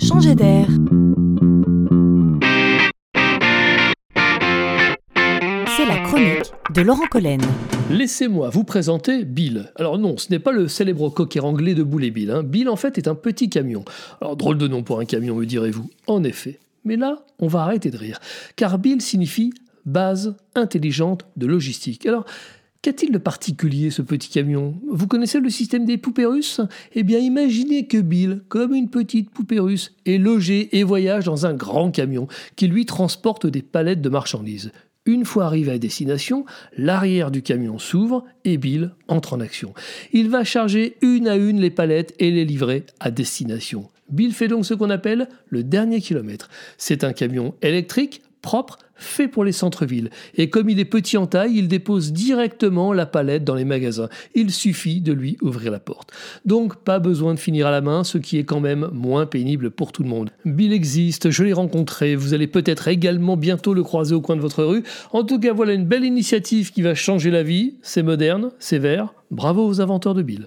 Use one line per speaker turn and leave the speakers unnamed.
changer d'air. C'est la chronique de Laurent Collen.
Laissez-moi vous présenter Bill. Alors non, ce n'est pas le célèbre coquet anglais de Boule et Bill. hein. Bill en fait est un petit camion. Alors drôle de nom pour un camion, me direz-vous. En effet. Mais là, on va arrêter de rire. Car Bill signifie base intelligente de logistique. Alors, Qu'a-t-il de particulier ce petit camion? Vous connaissez le système des poupées russes? Eh bien imaginez que Bill, comme une petite poupée russe, est logé et voyage dans un grand camion qui lui transporte des palettes de marchandises. Une fois arrivé à destination, l'arrière du camion s'ouvre et Bill entre en action. Il va charger une à une les palettes et les livrer à destination. Bill fait donc ce qu'on appelle le dernier kilomètre. C'est un camion électrique, propre, fait pour les centres-villes. Et comme il est petit en taille, il dépose directement la palette dans les magasins. Il suffit de lui ouvrir la porte. Donc pas besoin de finir à la main, ce qui est quand même moins pénible pour tout le monde. Bill existe, je l'ai rencontré, vous allez peut-être également bientôt le croiser au coin de votre rue. En tout cas, voilà une belle initiative qui va changer la vie. C'est moderne, c'est vert. Bravo aux inventeurs de Bill.